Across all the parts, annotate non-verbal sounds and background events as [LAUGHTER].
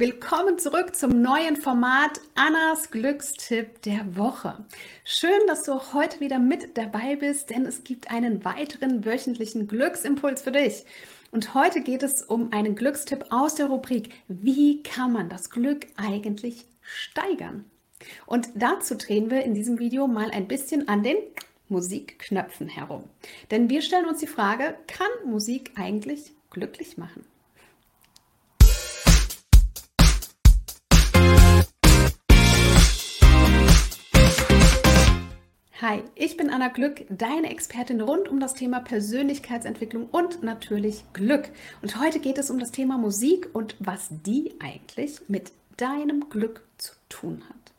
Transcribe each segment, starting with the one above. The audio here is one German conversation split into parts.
Willkommen zurück zum neuen Format Annas Glückstipp der Woche. Schön, dass du auch heute wieder mit dabei bist, denn es gibt einen weiteren wöchentlichen Glücksimpuls für dich. Und heute geht es um einen Glückstipp aus der Rubrik Wie kann man das Glück eigentlich steigern? Und dazu drehen wir in diesem Video mal ein bisschen an den Musikknöpfen herum. Denn wir stellen uns die Frage, kann Musik eigentlich glücklich machen? Hi, ich bin Anna Glück, deine Expertin rund um das Thema Persönlichkeitsentwicklung und natürlich Glück. Und heute geht es um das Thema Musik und was die eigentlich mit deinem Glück zu tun hat.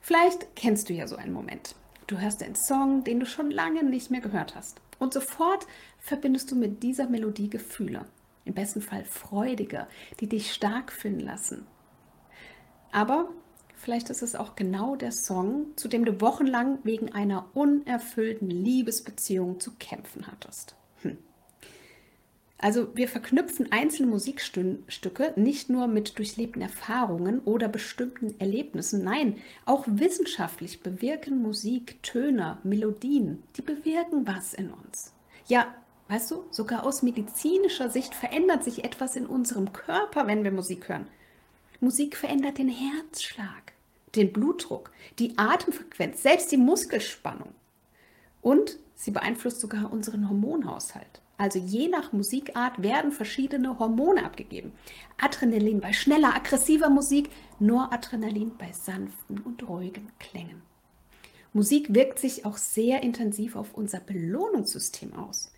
Vielleicht kennst du ja so einen Moment. Du hörst einen Song, den du schon lange nicht mehr gehört hast. Und sofort verbindest du mit dieser Melodie Gefühle. Im besten Fall freudige, die dich stark fühlen lassen. Aber Vielleicht ist es auch genau der Song, zu dem du wochenlang wegen einer unerfüllten Liebesbeziehung zu kämpfen hattest. Hm. Also wir verknüpfen einzelne Musikstücke nicht nur mit durchlebten Erfahrungen oder bestimmten Erlebnissen, nein, auch wissenschaftlich bewirken Musik Töne, Melodien, die bewirken was in uns. Ja, weißt du, sogar aus medizinischer Sicht verändert sich etwas in unserem Körper, wenn wir Musik hören. Musik verändert den Herzschlag, den Blutdruck, die Atemfrequenz, selbst die Muskelspannung. Und sie beeinflusst sogar unseren Hormonhaushalt. Also je nach Musikart werden verschiedene Hormone abgegeben. Adrenalin bei schneller, aggressiver Musik, Noradrenalin bei sanften und ruhigen Klängen. Musik wirkt sich auch sehr intensiv auf unser Belohnungssystem aus.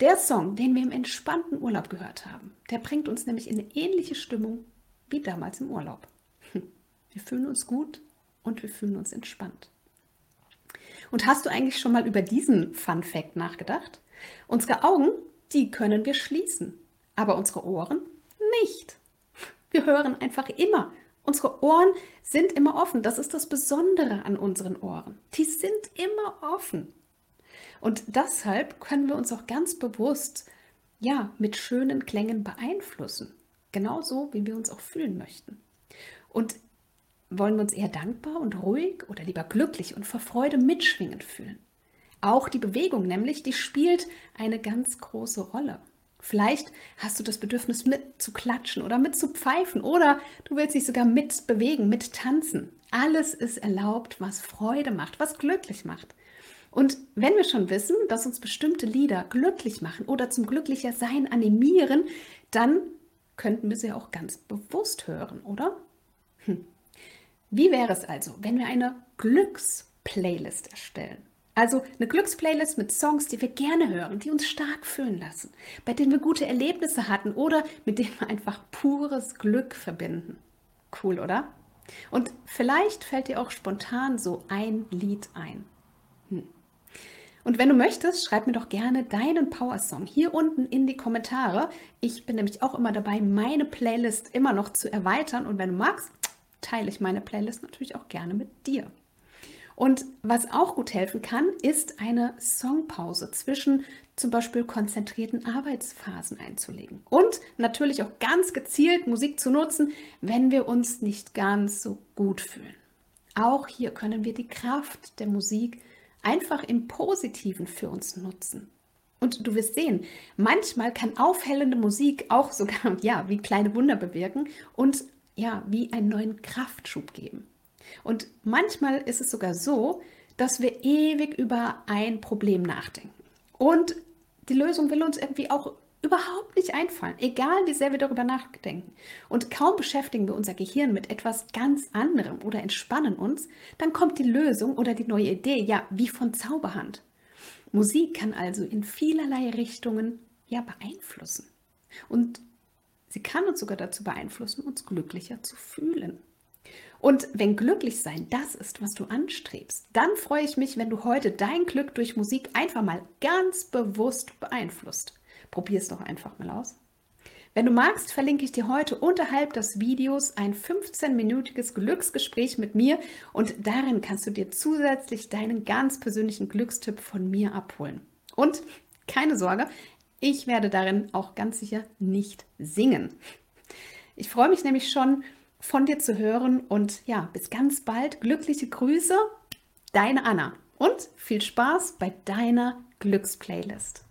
Der Song, den wir im entspannten Urlaub gehört haben, der bringt uns nämlich in eine ähnliche Stimmung wie damals im Urlaub. Hm. Wir fühlen uns gut und wir fühlen uns entspannt. Und hast du eigentlich schon mal über diesen Fun Fact nachgedacht? Unsere Augen, die können wir schließen, aber unsere Ohren nicht. Wir hören einfach immer. Unsere Ohren sind immer offen. Das ist das Besondere an unseren Ohren. Die sind immer offen. Und deshalb können wir uns auch ganz bewusst ja, mit schönen Klängen beeinflussen. Genauso, wie wir uns auch fühlen möchten. Und wollen wir uns eher dankbar und ruhig oder lieber glücklich und vor Freude mitschwingend fühlen? Auch die Bewegung nämlich, die spielt eine ganz große Rolle. Vielleicht hast du das Bedürfnis mit zu klatschen oder mit zu pfeifen oder du willst dich sogar mit bewegen, mit tanzen. Alles ist erlaubt, was Freude macht, was glücklich macht. Und wenn wir schon wissen, dass uns bestimmte Lieder glücklich machen oder zum glücklicher Sein animieren, dann könnten wir sie auch ganz bewusst hören, oder? Hm. Wie wäre es also, wenn wir eine Glücksplaylist erstellen? Also eine Glücksplaylist mit Songs, die wir gerne hören, die uns stark fühlen lassen, bei denen wir gute Erlebnisse hatten oder mit denen wir einfach pures Glück verbinden. Cool, oder? Und vielleicht fällt dir auch spontan so ein Lied ein. Und wenn du möchtest, schreib mir doch gerne deinen Power-Song hier unten in die Kommentare. Ich bin nämlich auch immer dabei, meine Playlist immer noch zu erweitern. Und wenn du magst, teile ich meine Playlist natürlich auch gerne mit dir. Und was auch gut helfen kann, ist eine Songpause zwischen zum Beispiel konzentrierten Arbeitsphasen einzulegen. Und natürlich auch ganz gezielt Musik zu nutzen, wenn wir uns nicht ganz so gut fühlen. Auch hier können wir die Kraft der Musik einfach im Positiven für uns nutzen. Und du wirst sehen, manchmal kann aufhellende Musik auch [LAUGHS] sogar ja, wie kleine Wunder bewirken und ja, wie einen neuen Kraftschub geben. Und manchmal ist es sogar so, dass wir ewig über ein Problem nachdenken. Und die Lösung will uns irgendwie auch überhaupt nicht einfallen, egal wie sehr wir darüber nachdenken. Und kaum beschäftigen wir unser Gehirn mit etwas ganz anderem oder entspannen uns, dann kommt die Lösung oder die neue Idee ja wie von Zauberhand. Musik kann also in vielerlei Richtungen ja beeinflussen. Und sie kann uns sogar dazu beeinflussen, uns glücklicher zu fühlen. Und wenn glücklich sein das ist, was du anstrebst, dann freue ich mich, wenn du heute dein Glück durch Musik einfach mal ganz bewusst beeinflusst. Probier es doch einfach mal aus. Wenn du magst, verlinke ich dir heute unterhalb des Videos ein 15-minütiges Glücksgespräch mit mir und darin kannst du dir zusätzlich deinen ganz persönlichen Glückstipp von mir abholen. Und keine Sorge, ich werde darin auch ganz sicher nicht singen. Ich freue mich nämlich schon, von dir zu hören und ja, bis ganz bald. Glückliche Grüße, deine Anna und viel Spaß bei deiner Glücksplaylist.